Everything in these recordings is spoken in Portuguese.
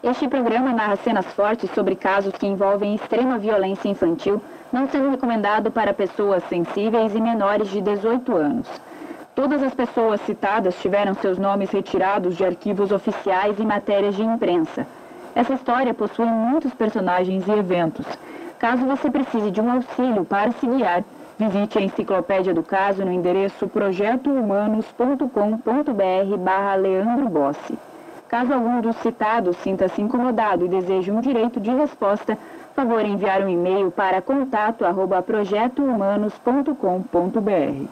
Este programa narra cenas fortes sobre casos que envolvem extrema violência infantil, não sendo recomendado para pessoas sensíveis e menores de 18 anos. Todas as pessoas citadas tiveram seus nomes retirados de arquivos oficiais e matérias de imprensa. Essa história possui muitos personagens e eventos. Caso você precise de um auxílio para se guiar, visite a enciclopédia do caso no endereço projetohumanos.com.br barra Leandro Bossi. Caso algum dos citados sinta-se incomodado e deseje um direito de resposta, favor enviar um e-mail para contato@projetohumanos.com.br.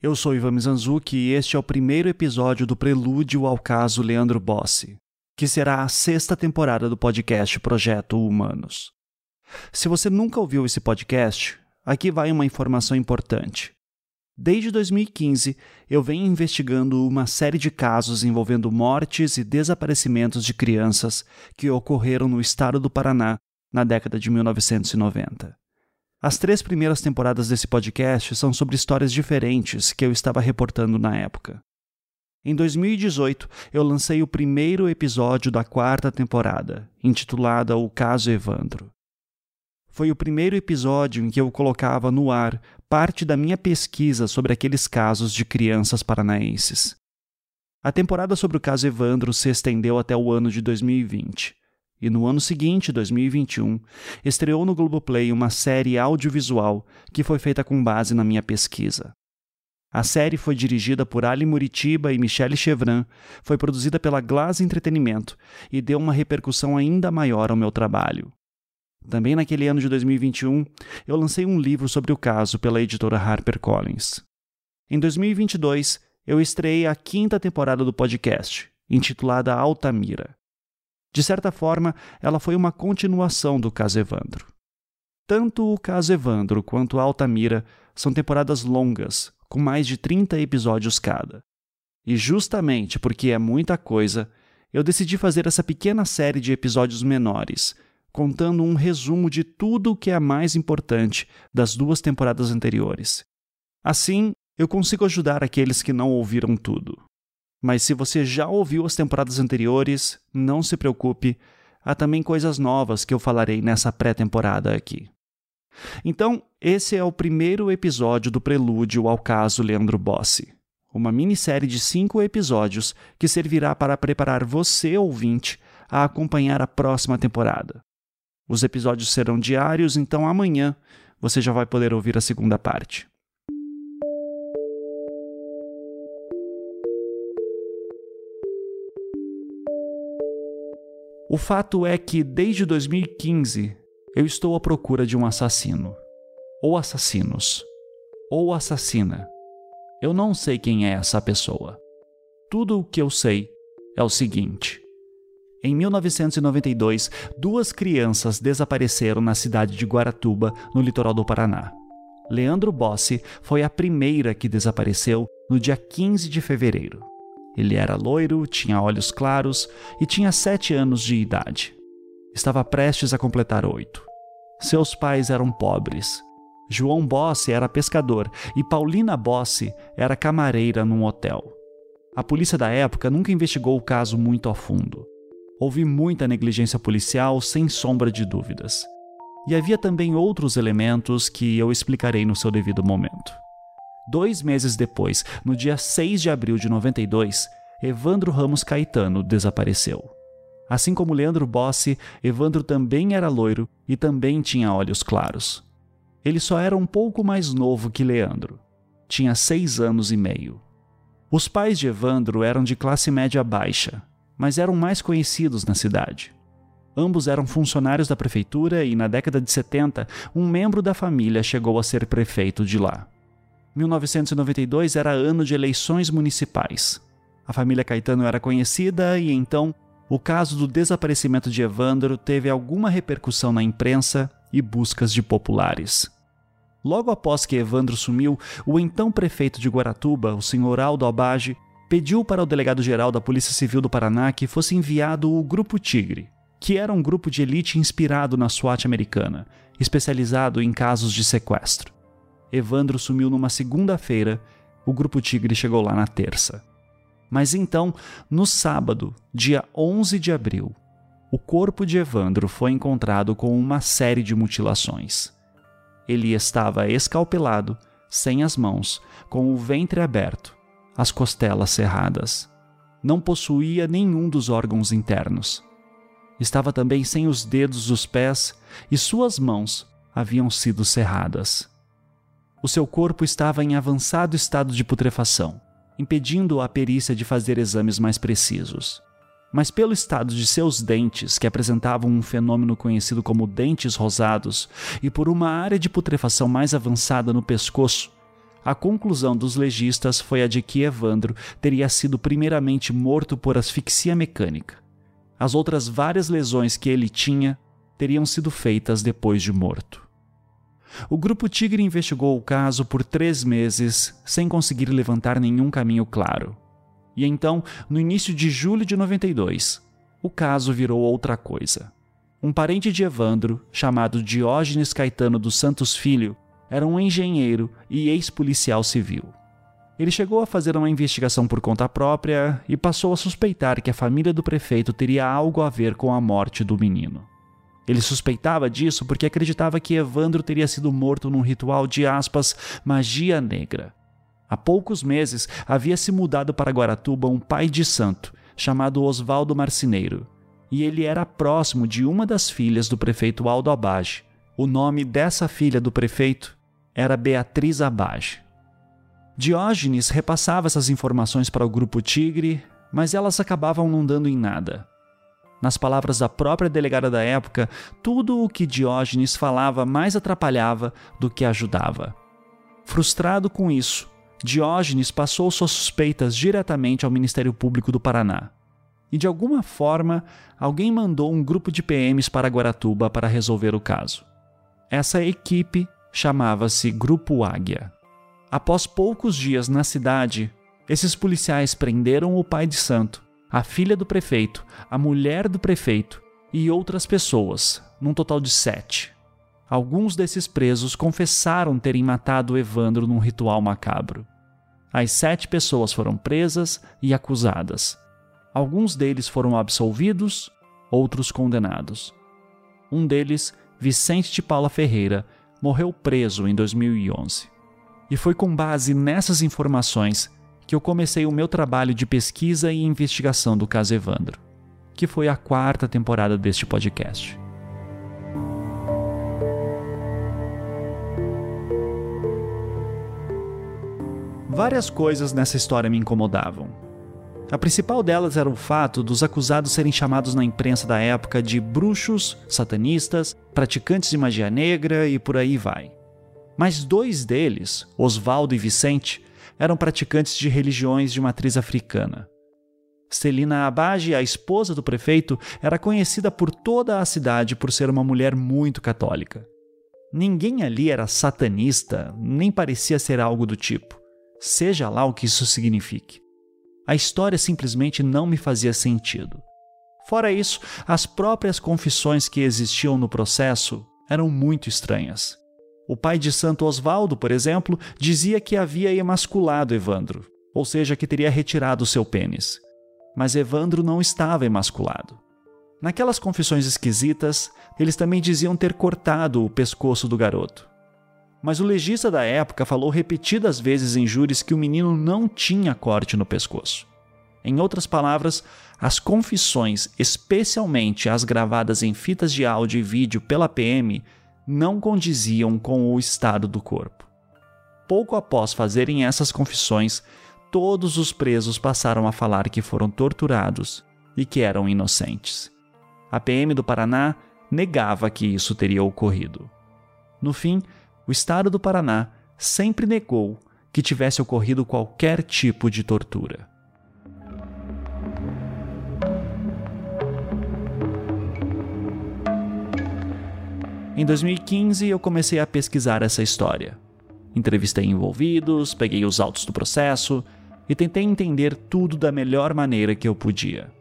Eu sou Ivan Mizanzuki e este é o primeiro episódio do Prelúdio ao caso Leandro Bossi, que será a sexta temporada do podcast Projeto Humanos. Se você nunca ouviu esse podcast, aqui vai uma informação importante. Desde 2015, eu venho investigando uma série de casos envolvendo mortes e desaparecimentos de crianças que ocorreram no estado do Paraná na década de 1990. As três primeiras temporadas desse podcast são sobre histórias diferentes que eu estava reportando na época. Em 2018, eu lancei o primeiro episódio da quarta temporada, intitulada O Caso Evandro. Foi o primeiro episódio em que eu colocava no ar parte da minha pesquisa sobre aqueles casos de crianças paranaenses. A temporada sobre o caso Evandro se estendeu até o ano de 2020 e no ano seguinte, 2021, estreou no Globoplay uma série audiovisual que foi feita com base na minha pesquisa. A série foi dirigida por Ali Muritiba e Michelle Chevran, foi produzida pela Glass Entretenimento e deu uma repercussão ainda maior ao meu trabalho. Também naquele ano de 2021, eu lancei um livro sobre o caso pela editora HarperCollins. Em 2022, eu estreiei a quinta temporada do podcast, intitulada Altamira. De certa forma, ela foi uma continuação do caso Evandro. Tanto o caso Evandro quanto Altamira são temporadas longas, com mais de 30 episódios cada. E justamente porque é muita coisa, eu decidi fazer essa pequena série de episódios menores, contando um resumo de tudo o que é mais importante das duas temporadas anteriores. Assim, eu consigo ajudar aqueles que não ouviram tudo. Mas se você já ouviu as temporadas anteriores, não se preocupe, há também coisas novas que eu falarei nessa pré-temporada aqui. Então, esse é o primeiro episódio do prelúdio ao caso Leandro Bossi, uma minissérie de cinco episódios que servirá para preparar você, ouvinte, a acompanhar a próxima temporada. Os episódios serão diários, então amanhã você já vai poder ouvir a segunda parte. O fato é que desde 2015 eu estou à procura de um assassino. Ou assassinos. Ou assassina. Eu não sei quem é essa pessoa. Tudo o que eu sei é o seguinte. Em 1992, duas crianças desapareceram na cidade de Guaratuba, no litoral do Paraná. Leandro Bossi foi a primeira que desapareceu no dia 15 de fevereiro. Ele era loiro, tinha olhos claros e tinha sete anos de idade. Estava prestes a completar oito. Seus pais eram pobres. João Bossi era pescador e Paulina Bossi era camareira num hotel. A polícia da época nunca investigou o caso muito a fundo. Houve muita negligência policial, sem sombra de dúvidas. E havia também outros elementos que eu explicarei no seu devido momento. Dois meses depois, no dia 6 de abril de 92, Evandro Ramos Caetano desapareceu. Assim como Leandro Bossi, Evandro também era loiro e também tinha olhos claros. Ele só era um pouco mais novo que Leandro. Tinha seis anos e meio. Os pais de Evandro eram de classe média baixa, mas eram mais conhecidos na cidade. Ambos eram funcionários da prefeitura e, na década de 70, um membro da família chegou a ser prefeito de lá. 1992 era ano de eleições municipais. A família Caetano era conhecida e então o caso do desaparecimento de Evandro teve alguma repercussão na imprensa e buscas de populares. Logo após que Evandro sumiu, o então prefeito de Guaratuba, o senhor Aldo Abage, pediu para o delegado-geral da Polícia Civil do Paraná que fosse enviado o Grupo Tigre, que era um grupo de elite inspirado na SWAT americana, especializado em casos de sequestro. Evandro sumiu numa segunda-feira, o Grupo Tigre chegou lá na terça. Mas então, no sábado, dia 11 de abril, o corpo de Evandro foi encontrado com uma série de mutilações. Ele estava escalpelado, sem as mãos, com o ventre aberto, as costelas cerradas. Não possuía nenhum dos órgãos internos. Estava também sem os dedos dos pés e suas mãos haviam sido cerradas. O seu corpo estava em avançado estado de putrefação, impedindo a perícia de fazer exames mais precisos. Mas pelo estado de seus dentes, que apresentavam um fenômeno conhecido como dentes rosados, e por uma área de putrefação mais avançada no pescoço, a conclusão dos legistas foi a de que Evandro teria sido primeiramente morto por asfixia mecânica. As outras várias lesões que ele tinha teriam sido feitas depois de morto. O Grupo Tigre investigou o caso por três meses sem conseguir levantar nenhum caminho claro. E então, no início de julho de 92, o caso virou outra coisa. Um parente de Evandro, chamado Diógenes Caetano dos Santos Filho, era um engenheiro e ex-policial civil. Ele chegou a fazer uma investigação por conta própria e passou a suspeitar que a família do prefeito teria algo a ver com a morte do menino. Ele suspeitava disso porque acreditava que Evandro teria sido morto num ritual de aspas magia negra. Há poucos meses havia se mudado para Guaratuba um pai de santo, chamado Oswaldo Marcineiro, e ele era próximo de uma das filhas do prefeito Aldo Abage. O nome dessa filha do prefeito era Beatriz Abage. Diógenes repassava essas informações para o grupo Tigre, mas elas acabavam não dando em nada. Nas palavras da própria delegada da época, tudo o que Diógenes falava mais atrapalhava do que ajudava. Frustrado com isso, Diógenes passou suas suspeitas diretamente ao Ministério Público do Paraná. E de alguma forma, alguém mandou um grupo de PMs para Guaratuba para resolver o caso. Essa equipe chamava-se Grupo Águia. Após poucos dias na cidade, esses policiais prenderam o pai de santo, a filha do prefeito, a mulher do prefeito e outras pessoas, num total de sete. Alguns desses presos confessaram terem matado Evandro num ritual macabro. As sete pessoas foram presas e acusadas. Alguns deles foram absolvidos, outros condenados. Um deles, Vicente de Paula Ferreira, morreu preso em 2011. E foi com base nessas informações que eu comecei o meu trabalho de pesquisa e investigação do caso Evandro, que foi a quarta temporada deste podcast. Várias coisas nessa história me incomodavam. A principal delas era o fato dos acusados serem chamados na imprensa da época de bruxos, satanistas, praticantes de magia negra e por aí vai. Mas dois deles, Oswaldo e Vicente, eram praticantes de religiões de matriz africana. Celina Abage, a esposa do prefeito, era conhecida por toda a cidade por ser uma mulher muito católica. Ninguém ali era satanista, nem parecia ser algo do tipo seja lá o que isso signifique. A história simplesmente não me fazia sentido. Fora isso, as próprias confissões que existiam no processo eram muito estranhas. O pai de Santo Osvaldo, por exemplo, dizia que havia emasculado Evandro, ou seja, que teria retirado seu pênis. Mas Evandro não estava emasculado. Naquelas confissões esquisitas, eles também diziam ter cortado o pescoço do garoto. Mas o legista da época falou repetidas vezes em júris que o menino não tinha corte no pescoço. Em outras palavras, as confissões, especialmente as gravadas em fitas de áudio e vídeo pela PM, não condiziam com o estado do corpo. Pouco após fazerem essas confissões, todos os presos passaram a falar que foram torturados e que eram inocentes. A PM do Paraná negava que isso teria ocorrido. No fim, o estado do Paraná sempre negou que tivesse ocorrido qualquer tipo de tortura. Em 2015, eu comecei a pesquisar essa história. Entrevistei envolvidos, peguei os autos do processo e tentei entender tudo da melhor maneira que eu podia.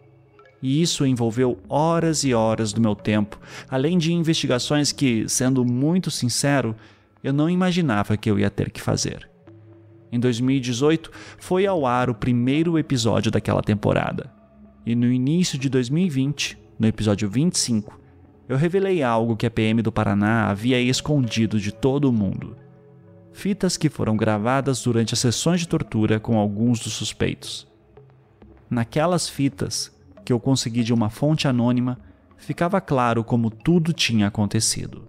E isso envolveu horas e horas do meu tempo, além de investigações que, sendo muito sincero, eu não imaginava que eu ia ter que fazer. Em 2018, foi ao ar o primeiro episódio daquela temporada. E no início de 2020, no episódio 25, eu revelei algo que a PM do Paraná havia escondido de todo mundo. Fitas que foram gravadas durante as sessões de tortura com alguns dos suspeitos. Naquelas fitas, que eu consegui de uma fonte anônima, ficava claro como tudo tinha acontecido.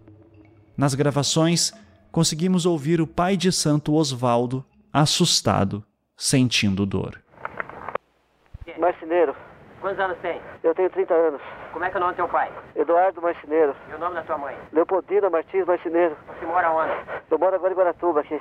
Nas gravações, conseguimos ouvir o pai de santo Osvaldo, assustado, sentindo dor. Marceneiro, Quantos anos tem? eu tenho 30 anos. Como é que é o nome do teu pai? Eduardo Marceneiro. E o nome da tua mãe? Leopoldina Martins Marceneiro. Você mora onde? Eu moro agora em Guaratuba, aqui.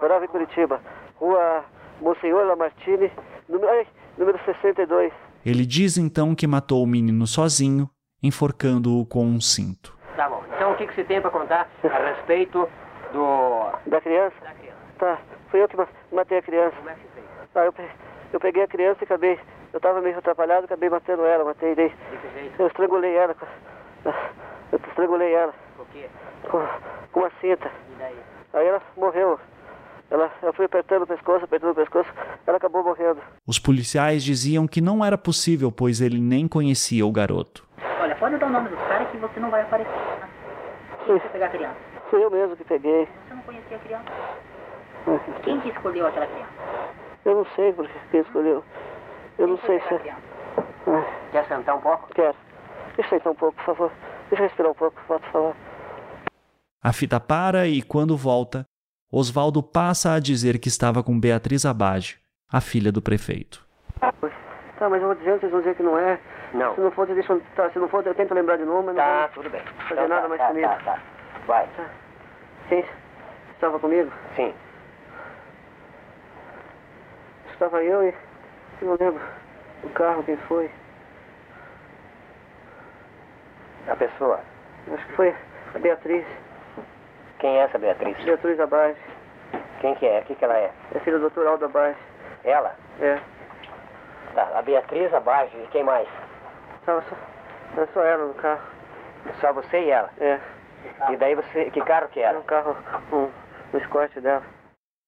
Morava em Curitiba. Rua Monsenhor Lamartine, número, ai, número 62. Ele diz então que matou o menino sozinho, enforcando-o com um cinto. Tá bom. Então o que, que você tem pra contar a respeito do... Da criança? da criança? Tá. Fui eu que ma- matei a criança. Como é que você fez? Tá, eu, pe- eu peguei a criança e acabei. Eu tava meio atrapalhado, acabei matando ela, matei daí. Eu estrangulei ela. com- Eu estrangulei ela Por quê? com, com uma cinta. E daí? Aí ela morreu. Ela, eu fui apertando o pescoço, apertando o pescoço, ela acabou morrendo. Os policiais diziam que não era possível, pois ele nem conhecia o garoto. Olha, pode dar o nome dos caras que você não vai aparecer. Tá? Quem você pegar a criança? Fui eu mesmo que peguei. Você não conhecia a criança? Quem que escolheu aquela criança? Eu não sei porque quem escolheu. Eu não sei se. Ah, Quer sentar um pouco? Quero. Deixa eu sentar um pouco, por favor. Deixa eu respirar um pouco, posso falar. A fita para e, quando volta, Osvaldo passa a dizer que estava com Beatriz Abage, a filha do prefeito. Tá, mas eu vou dizendo, vocês vão dizer que não é. Não. Se não for, deixam. Tá, se não for, eu tento lembrar de novo, mas não Tá, vou tudo bem. fazer nada mais tá, comigo. tá, tá. Vai. Quem estava comigo? Sim. Estava eu e. Eu não lembro. O carro, quem foi? A pessoa. Acho que foi a Beatriz. Quem é essa Beatriz? Beatriz Abage. Quem que é? O que, que ela é? É filha do Dr. Aldo Abage. Ela? É. Tá. A Beatriz Abage. E quem mais? Tava só, era só ela no carro. Só você e ela. É. E daí você... Que carro que Era era? um carro, um, um escorte dela.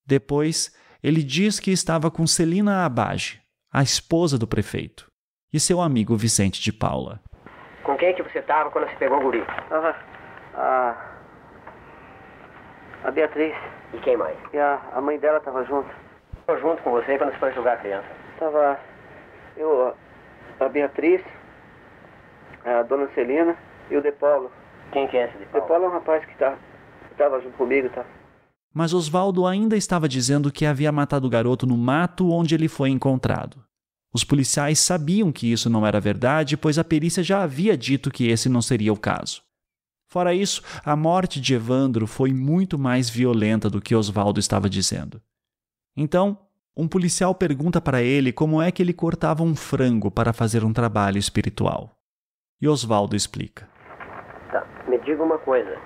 Depois, ele diz que estava com Celina Abage, a esposa do prefeito, e seu amigo Vicente de Paula. Com quem que você tava quando você pegou o guri? Tava a. A Beatriz E quem mais? e a, a mãe dela tava junto. Tô junto com você quando você foi jogar a criança. Tava eu, a Beatriz, a dona Celina e o De Paulo. Quem que é esse de De Paulo? Paulo é um rapaz que, tá, que tava junto comigo, tá? Mas Osvaldo ainda estava dizendo que havia matado o garoto no mato onde ele foi encontrado. Os policiais sabiam que isso não era verdade, pois a perícia já havia dito que esse não seria o caso. Fora isso, a morte de Evandro foi muito mais violenta do que Osvaldo estava dizendo. Então, um policial pergunta para ele como é que ele cortava um frango para fazer um trabalho espiritual. E Osvaldo explica. Tá. Me diga uma coisa.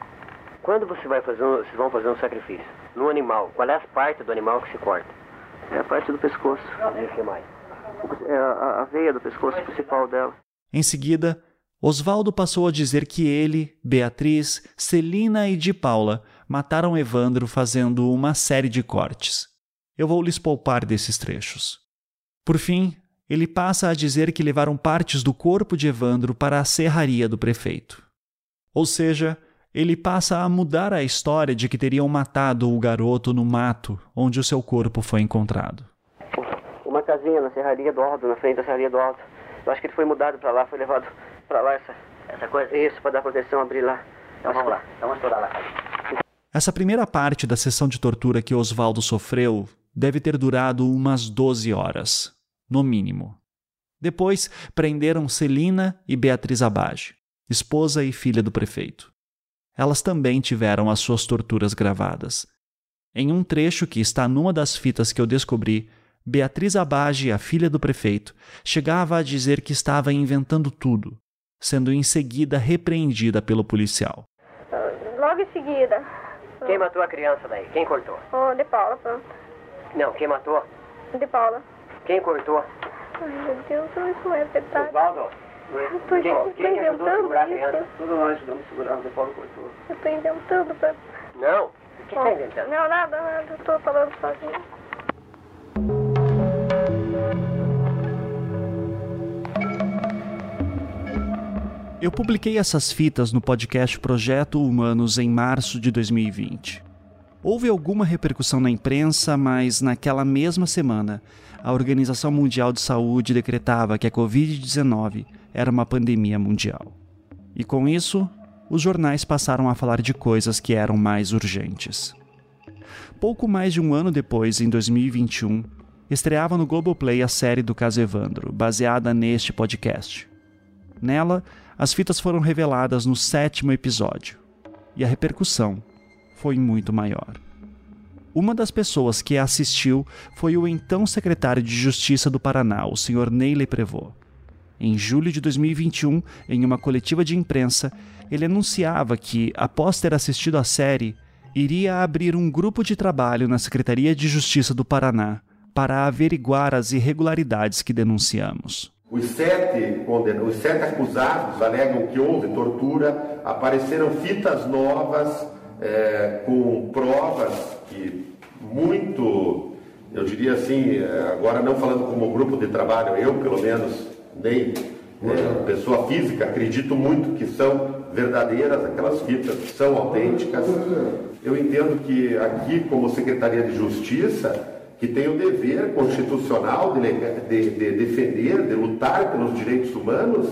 Quando você vai fazer um, vocês vão fazer um sacrifício? No animal, qual é as partes do animal que se corta? É a parte do pescoço. E o que mais? É a, a- veia do pescoço principal dela. Em seguida, Osvaldo passou a dizer que ele, Beatriz, Celina e de Paula mataram Evandro fazendo uma série de cortes. Eu vou lhes poupar desses trechos. Por fim, ele passa a dizer que levaram partes do corpo de Evandro para a serraria do prefeito. Ou seja, ele passa a mudar a história de que teriam matado o garoto no mato onde o seu corpo foi encontrado. Casinha na serraria do Alto, na frente da serraria do Alto. Eu acho que ele foi mudado pra lá, foi levado pra lá essa, Essa coisa? isso, pra dar proteção, abrir lá. Então vamos lá. Então vamos estourar lá. Essa primeira parte da sessão de tortura que Osvaldo sofreu deve ter durado umas 12 horas, no mínimo. Depois, prenderam Celina e Beatriz Abage, esposa e filha do prefeito. Elas também tiveram as suas torturas gravadas. Em um trecho que está numa das fitas que eu descobri, Beatriz Abage, a filha do prefeito, chegava a dizer que estava inventando tudo, sendo em seguida repreendida pelo policial. Logo em seguida. Quem matou a criança daí? Quem cortou? Ô, de Paula, pronto. Não, quem matou? De Paula. Quem cortou? Ai, meu Deus, isso não é verdade. Osvaldo? Eu tô, Quem, tô quem que ajudou a inventando segurar a criança? Tudo nós ajudamos a segurar, o De Paulo cortou. Eu tô inventando pra... Não. O que tá inventando? Não, nada, nada. Eu tô falando sozinho. Eu publiquei essas fitas no podcast Projeto Humanos em março de 2020. Houve alguma repercussão na imprensa, mas naquela mesma semana, a Organização Mundial de Saúde decretava que a Covid-19 era uma pandemia mundial. E com isso, os jornais passaram a falar de coisas que eram mais urgentes. Pouco mais de um ano depois, em 2021, estreava no Globoplay a série do caso Evandro, baseada neste podcast. Nela, as fitas foram reveladas no sétimo episódio, e a repercussão foi muito maior. Uma das pessoas que assistiu foi o então secretário de Justiça do Paraná, o Sr. Neile Prevot. Em julho de 2021, em uma coletiva de imprensa, ele anunciava que, após ter assistido à série, iria abrir um grupo de trabalho na Secretaria de Justiça do Paraná para averiguar as irregularidades que denunciamos. Os sete, os sete acusados alegam que houve tortura, apareceram fitas novas é, com provas que muito, eu diria assim, é, agora não falando como grupo de trabalho, eu pelo menos nem é, pessoa física, acredito muito que são verdadeiras, aquelas fitas são autênticas. Eu entendo que aqui, como Secretaria de Justiça, que tem o dever constitucional de, de, de defender, de lutar pelos direitos humanos,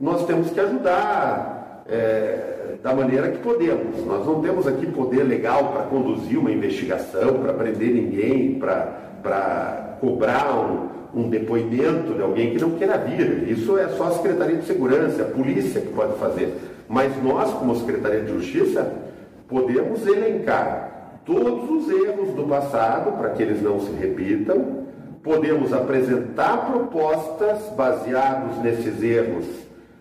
nós temos que ajudar é, da maneira que podemos. Nós não temos aqui poder legal para conduzir uma investigação, para prender ninguém, para cobrar um, um depoimento de alguém que não queira vir. Isso é só a Secretaria de Segurança, a polícia que pode fazer. Mas nós, como Secretaria de Justiça, podemos elencar todos os erros do passado para que eles não se repitam, podemos apresentar propostas baseados nesses erros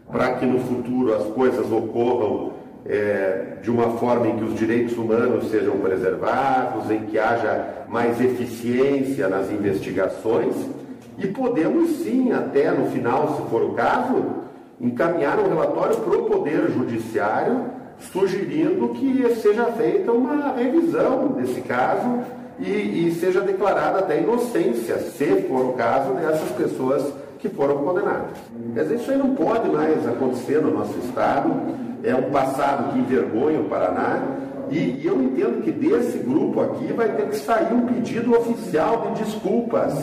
para que no futuro as coisas ocorram é, de uma forma em que os direitos humanos sejam preservados, em que haja mais eficiência nas investigações. E podemos sim, até no final, se for o caso, encaminhar um relatório para o Poder Judiciário sugerindo que seja feita uma revisão desse caso e, e, seja declarada até inocência, se for o caso dessas pessoas que foram condenadas. Dizer, isso aí não pode mais acontecer no nosso Estado, é um passado que envergonha o Paraná, e, e eu entendo que desse grupo aqui vai ter que sair um pedido oficial de desculpas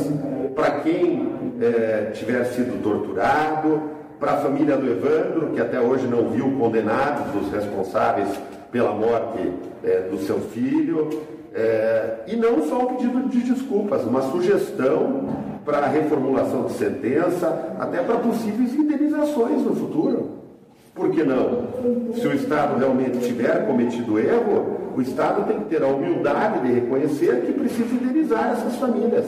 para quem é, tiver sido torturado, para a família do Evandro, que até hoje não viu condenados os responsáveis pela morte é, do seu filho, é, e não só um pedido de desculpas, uma sugestão para a reformulação de sentença, até para possíveis indenizações no futuro. Por que não? Se o Estado realmente tiver cometido erro, o Estado tem que ter a humildade de reconhecer que precisa indenizar essas famílias,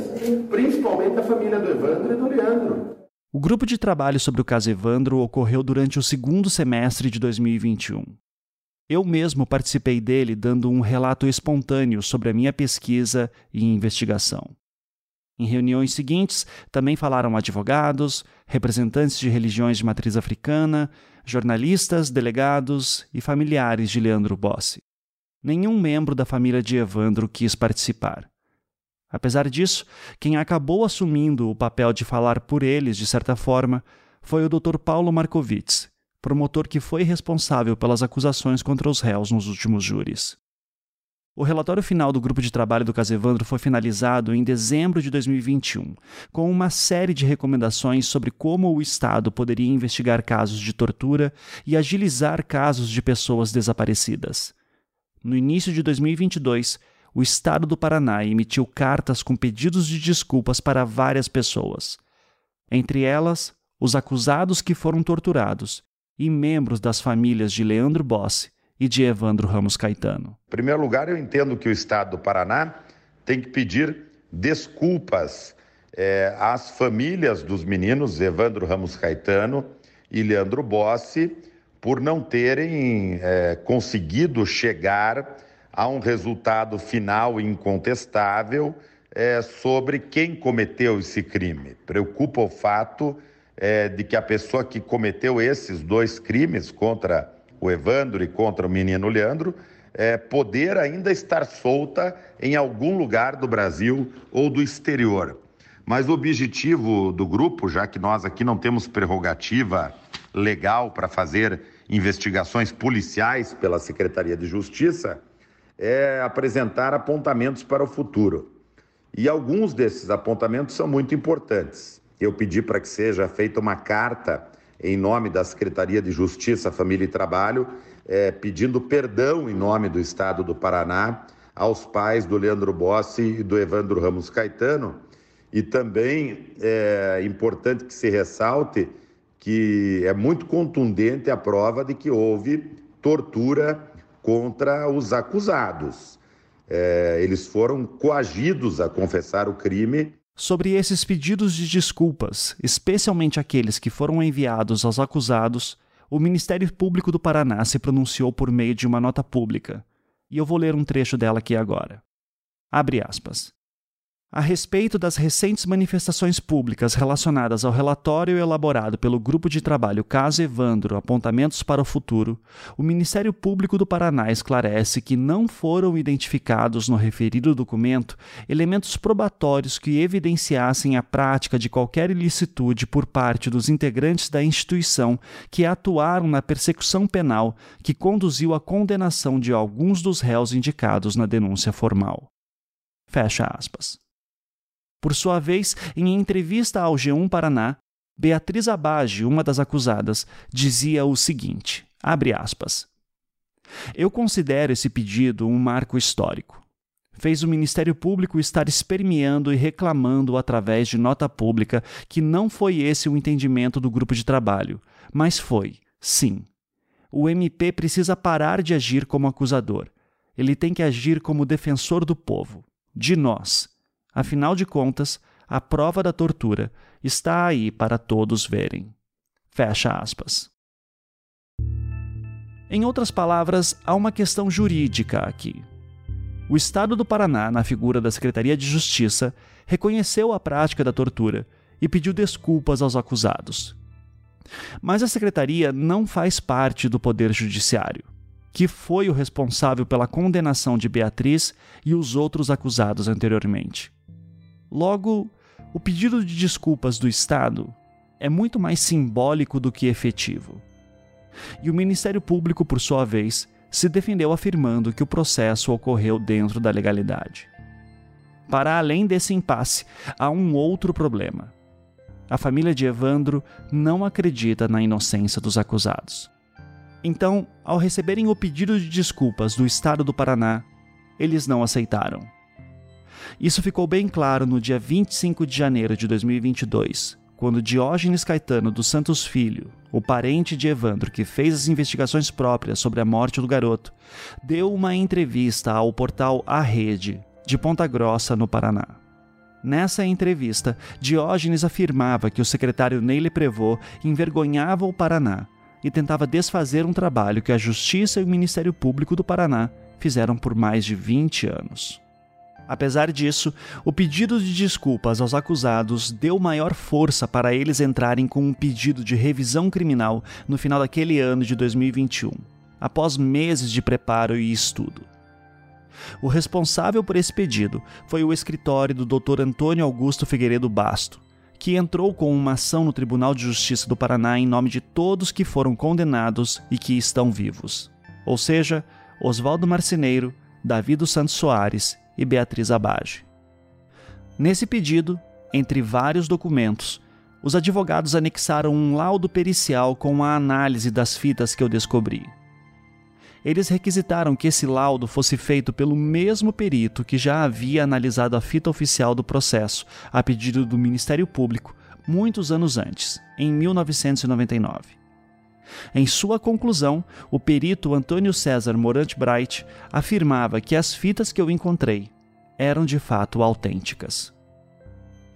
principalmente a família do Evandro e do Leandro. O grupo de trabalho sobre o caso Evandro ocorreu durante o segundo semestre de 2021. Eu mesmo participei dele dando um relato espontâneo sobre a minha pesquisa e investigação. Em reuniões seguintes, também falaram advogados, representantes de religiões de matriz africana, jornalistas, delegados e familiares de Leandro Bossi. Nenhum membro da família de Evandro quis participar. Apesar disso, quem acabou assumindo o papel de falar por eles, de certa forma, foi o Dr. Paulo Markovits, promotor que foi responsável pelas acusações contra os réus nos últimos júris. O relatório final do grupo de trabalho do Casevandro foi finalizado em dezembro de 2021, com uma série de recomendações sobre como o Estado poderia investigar casos de tortura e agilizar casos de pessoas desaparecidas. No início de 2022, o Estado do Paraná emitiu cartas com pedidos de desculpas para várias pessoas. Entre elas, os acusados que foram torturados e membros das famílias de Leandro Bossi, e de Evandro Ramos Caetano. Em primeiro lugar, eu entendo que o Estado do Paraná tem que pedir desculpas é, às famílias dos meninos Evandro Ramos Caetano e Leandro Bossi por não terem é, conseguido chegar a um resultado final incontestável é, sobre quem cometeu esse crime. Preocupa o fato é, de que a pessoa que cometeu esses dois crimes contra o Evandro e contra o menino Leandro, é, poder ainda estar solta em algum lugar do Brasil ou do exterior. Mas o objetivo do grupo, já que nós aqui não temos prerrogativa legal para fazer investigações policiais pela Secretaria de Justiça é apresentar apontamentos para o futuro. E alguns desses apontamentos são muito importantes. Eu pedi para que seja feita uma carta em nome da Secretaria de Justiça, Família e Trabalho, é, pedindo perdão em nome do Estado do Paraná aos pais do Leandro Bossi e do Evandro Ramos Caetano. E também é importante que se ressalte que é muito contundente a prova de que houve tortura contra os acusados. É, eles foram coagidos a confessar o crime. Sobre esses pedidos de desculpas, especialmente aqueles que foram enviados aos acusados, o Ministério Público do Paraná se pronunciou por meio de uma nota pública. E eu vou ler um trecho dela aqui agora. Abre aspas a respeito das recentes manifestações públicas relacionadas ao relatório elaborado pelo Grupo de Trabalho Caso Evandro Apontamentos para o Futuro, o Ministério Público do Paraná esclarece que não foram identificados no referido documento elementos probatórios que evidenciassem a prática de qualquer ilicitude por parte dos integrantes da instituição que atuaram na persecução penal que conduziu à condenação de alguns dos réus indicados na denúncia formal. Fecha aspas. Por sua vez, em entrevista ao G1 Paraná, Beatriz Abage, uma das acusadas, dizia o seguinte: aspas. Eu considero esse pedido um marco histórico. Fez o Ministério Público estar espermeando e reclamando através de nota pública que não foi esse o entendimento do grupo de trabalho, mas foi, sim. O MP precisa parar de agir como acusador. Ele tem que agir como defensor do povo, de nós, Afinal de contas, a prova da tortura está aí para todos verem. Fecha aspas. Em outras palavras, há uma questão jurídica aqui. O Estado do Paraná, na figura da Secretaria de Justiça, reconheceu a prática da tortura e pediu desculpas aos acusados. Mas a Secretaria não faz parte do Poder Judiciário, que foi o responsável pela condenação de Beatriz e os outros acusados anteriormente. Logo, o pedido de desculpas do Estado é muito mais simbólico do que efetivo. E o Ministério Público, por sua vez, se defendeu afirmando que o processo ocorreu dentro da legalidade. Para além desse impasse, há um outro problema. A família de Evandro não acredita na inocência dos acusados. Então, ao receberem o pedido de desculpas do Estado do Paraná, eles não aceitaram. Isso ficou bem claro no dia 25 de janeiro de 2022, quando Diógenes Caetano dos Santos Filho, o parente de Evandro que fez as investigações próprias sobre a morte do garoto, deu uma entrevista ao portal A Rede, de Ponta Grossa, no Paraná. Nessa entrevista, Diógenes afirmava que o secretário Neile Prevot envergonhava o Paraná e tentava desfazer um trabalho que a Justiça e o Ministério Público do Paraná fizeram por mais de 20 anos. Apesar disso, o pedido de desculpas aos acusados deu maior força para eles entrarem com um pedido de revisão criminal no final daquele ano de 2021, após meses de preparo e estudo. O responsável por esse pedido foi o escritório do Dr. Antônio Augusto Figueiredo Basto, que entrou com uma ação no Tribunal de Justiça do Paraná em nome de todos que foram condenados e que estão vivos, ou seja, Oswaldo Marceneiro, Davi dos Santos Soares e Beatriz Abage. Nesse pedido, entre vários documentos, os advogados anexaram um laudo pericial com a análise das fitas que eu descobri. Eles requisitaram que esse laudo fosse feito pelo mesmo perito que já havia analisado a fita oficial do processo, a pedido do Ministério Público, muitos anos antes, em 1999. Em sua conclusão, o perito Antônio César Morante Bright afirmava que as fitas que eu encontrei eram de fato autênticas.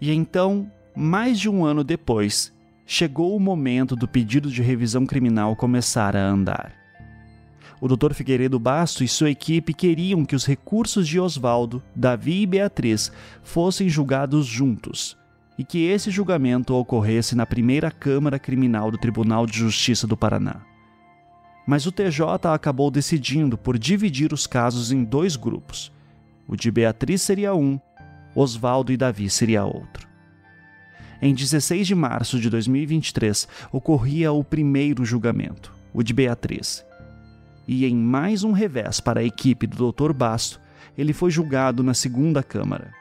E então, mais de um ano depois, chegou o momento do pedido de revisão criminal começar a andar. O Dr. Figueiredo Basto e sua equipe queriam que os recursos de Oswaldo, Davi e Beatriz fossem julgados juntos, e que esse julgamento ocorresse na primeira Câmara Criminal do Tribunal de Justiça do Paraná. Mas o TJ acabou decidindo por dividir os casos em dois grupos. O de Beatriz seria um, Oswaldo e Davi seria outro. em 16 de março de 2023 ocorria o primeiro julgamento, o de Beatriz. E em mais um revés para a equipe do Dr. Basto, ele foi julgado na segunda Câmara.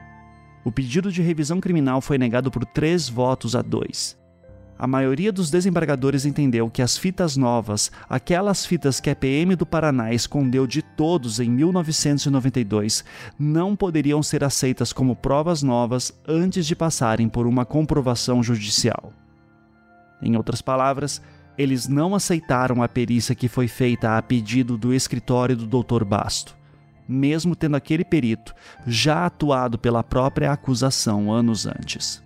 O pedido de revisão criminal foi negado por três votos a dois. A maioria dos desembargadores entendeu que as fitas novas, aquelas fitas que a PM do Paraná escondeu de todos em 1992, não poderiam ser aceitas como provas novas antes de passarem por uma comprovação judicial. Em outras palavras, eles não aceitaram a perícia que foi feita a pedido do escritório do Dr. Basto, mesmo tendo aquele perito já atuado pela própria acusação anos antes.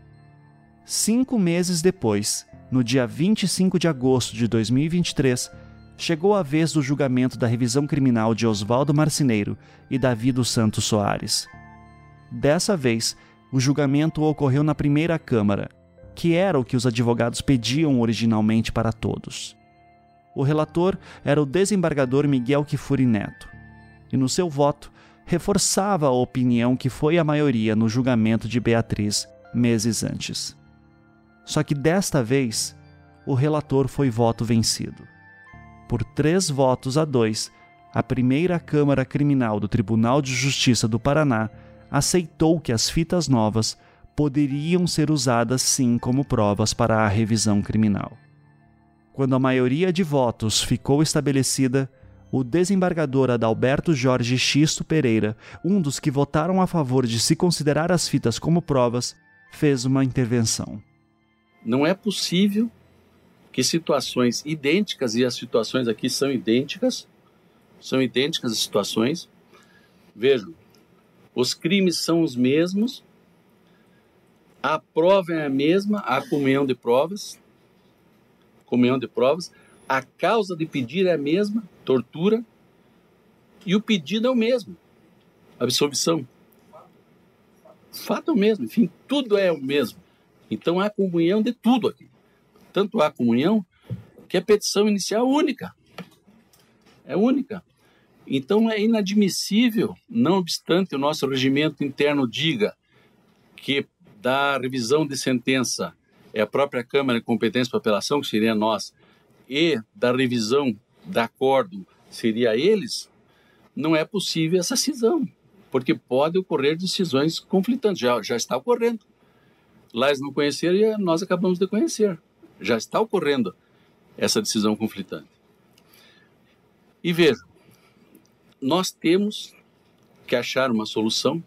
Cinco meses depois, no dia 25 de agosto de 2023, chegou a vez do julgamento da revisão criminal de Oswaldo Marcineiro e Davi dos Santos Soares. Dessa vez, o julgamento ocorreu na primeira Câmara, que era o que os advogados pediam originalmente para todos. O relator era o desembargador Miguel Kifuri Neto, e no seu voto reforçava a opinião que foi a maioria no julgamento de Beatriz meses antes. Só que desta vez, o relator foi voto vencido. Por três votos a dois, a primeira Câmara Criminal do Tribunal de Justiça do Paraná aceitou que as fitas novas poderiam ser usadas sim como provas para a revisão criminal. Quando a maioria de votos ficou estabelecida, o desembargador Adalberto Jorge Xisto Pereira, um dos que votaram a favor de se considerar as fitas como provas, fez uma intervenção. Não é possível que situações idênticas, e as situações aqui são idênticas, são idênticas as situações. Vejam, os crimes são os mesmos, a prova é a mesma, a comunhão de provas, comunhão de provas, a causa de pedir é a mesma, tortura, e o pedido é o mesmo, absolvição. Fato é o mesmo, enfim, tudo é o mesmo. Então há comunhão de tudo aqui. Tanto há comunhão que a petição inicial é única. É única. Então é inadmissível, não obstante o nosso regimento interno diga que da revisão de sentença é a própria Câmara de Competência para Apelação, que seria nós, e da revisão da acordo seria eles, não é possível essa cisão, porque pode ocorrer decisões conflitantes, já, já está ocorrendo. Lá eles não conheceram e nós acabamos de conhecer. Já está ocorrendo essa decisão conflitante. E vejam, nós temos que achar uma solução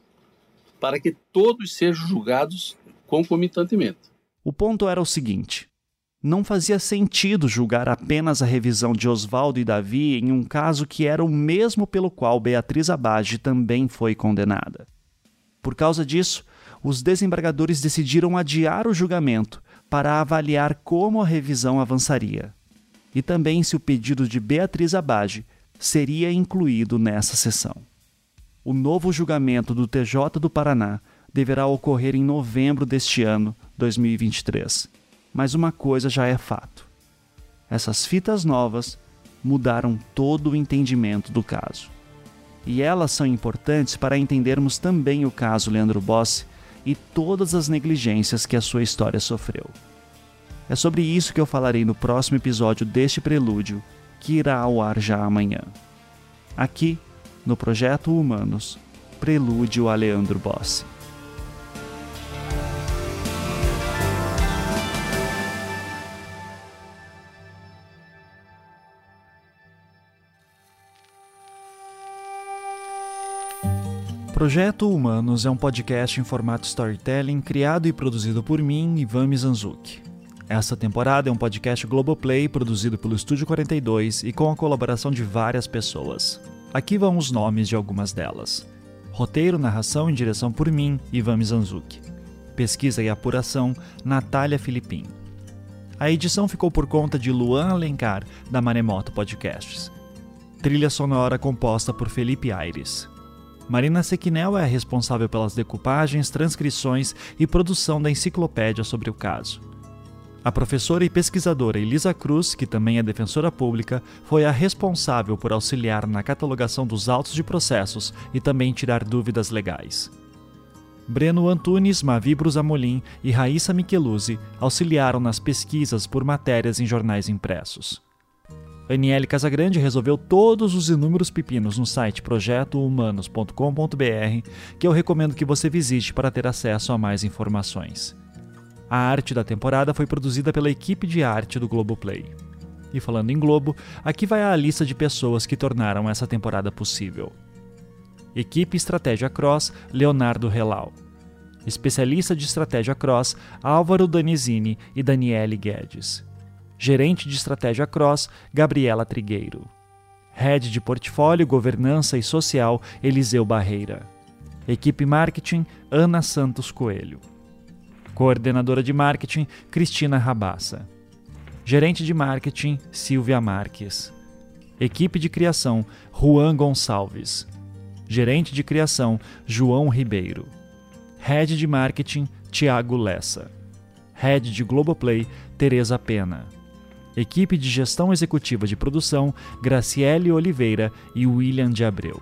para que todos sejam julgados concomitantemente. O ponto era o seguinte: não fazia sentido julgar apenas a revisão de Oswaldo e Davi em um caso que era o mesmo pelo qual Beatriz Abage também foi condenada. Por causa disso, os desembargadores decidiram adiar o julgamento para avaliar como a revisão avançaria e também se o pedido de Beatriz Abage seria incluído nessa sessão. O novo julgamento do TJ do Paraná deverá ocorrer em novembro deste ano, 2023. Mas uma coisa já é fato: essas fitas novas mudaram todo o entendimento do caso. E elas são importantes para entendermos também o caso Leandro Bossi e todas as negligências que a sua história sofreu. É sobre isso que eu falarei no próximo episódio deste prelúdio, que irá ao ar já amanhã. Aqui, no Projeto Humanos, Prelúdio a Leandro Bossi. Projeto Humanos é um podcast em formato storytelling criado e produzido por mim, Ivan Mizanzuki. Essa temporada é um podcast Globoplay produzido pelo Estúdio 42 e com a colaboração de várias pessoas. Aqui vão os nomes de algumas delas. Roteiro, narração e direção por mim, Ivan Mizanzuki. Pesquisa e apuração, Natália Filipim. A edição ficou por conta de Luan Alencar, da Maremoto Podcasts. Trilha sonora composta por Felipe Aires. Marina Sequinel é a responsável pelas decupagens, transcrições e produção da enciclopédia sobre o caso. A professora e pesquisadora Elisa Cruz, que também é defensora pública, foi a responsável por auxiliar na catalogação dos autos de processos e também tirar dúvidas legais. Breno Antunes, Mavi Brusamolim e Raíssa Micheluzzi auxiliaram nas pesquisas por matérias em jornais impressos. Aniele Casagrande resolveu todos os inúmeros pepinos no site projetohumanos.com.br, que eu recomendo que você visite para ter acesso a mais informações. A arte da temporada foi produzida pela equipe de arte do Globoplay. E falando em Globo, aqui vai a lista de pessoas que tornaram essa temporada possível. Equipe Estratégia Cross, Leonardo Relau. Especialista de Estratégia Cross, Álvaro Danizini e Daniele Guedes. Gerente de Estratégia Cross, Gabriela Trigueiro. Head de Portfólio, Governança e Social, Eliseu Barreira. Equipe Marketing, Ana Santos Coelho. Coordenadora de Marketing, Cristina Rabassa. Gerente de Marketing, Silvia Marques. Equipe de Criação, Juan Gonçalves. Gerente de Criação, João Ribeiro. Head de Marketing, Tiago Lessa. Head de Globoplay, Tereza Pena. Equipe de Gestão Executiva de Produção, Graciele Oliveira e William de Abreu.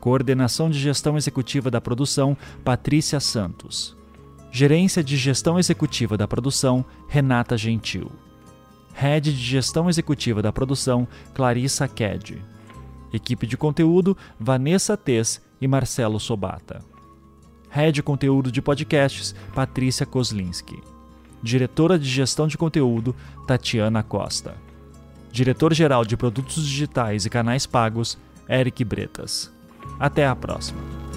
Coordenação de Gestão Executiva da Produção, Patrícia Santos. Gerência de Gestão Executiva da Produção, Renata Gentil. Head de Gestão Executiva da Produção, Clarissa Ked. Equipe de Conteúdo, Vanessa Tez e Marcelo Sobata. Head Conteúdo de Podcasts, Patrícia Kozlinski. Diretora de Gestão de Conteúdo, Tatiana Costa. Diretor-Geral de Produtos Digitais e Canais Pagos, Eric Bretas. Até a próxima.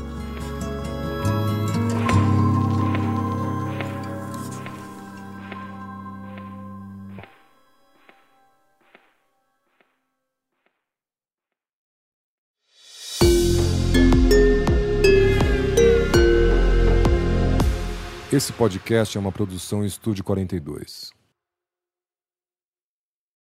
Esse podcast é uma produção Estúdio 42.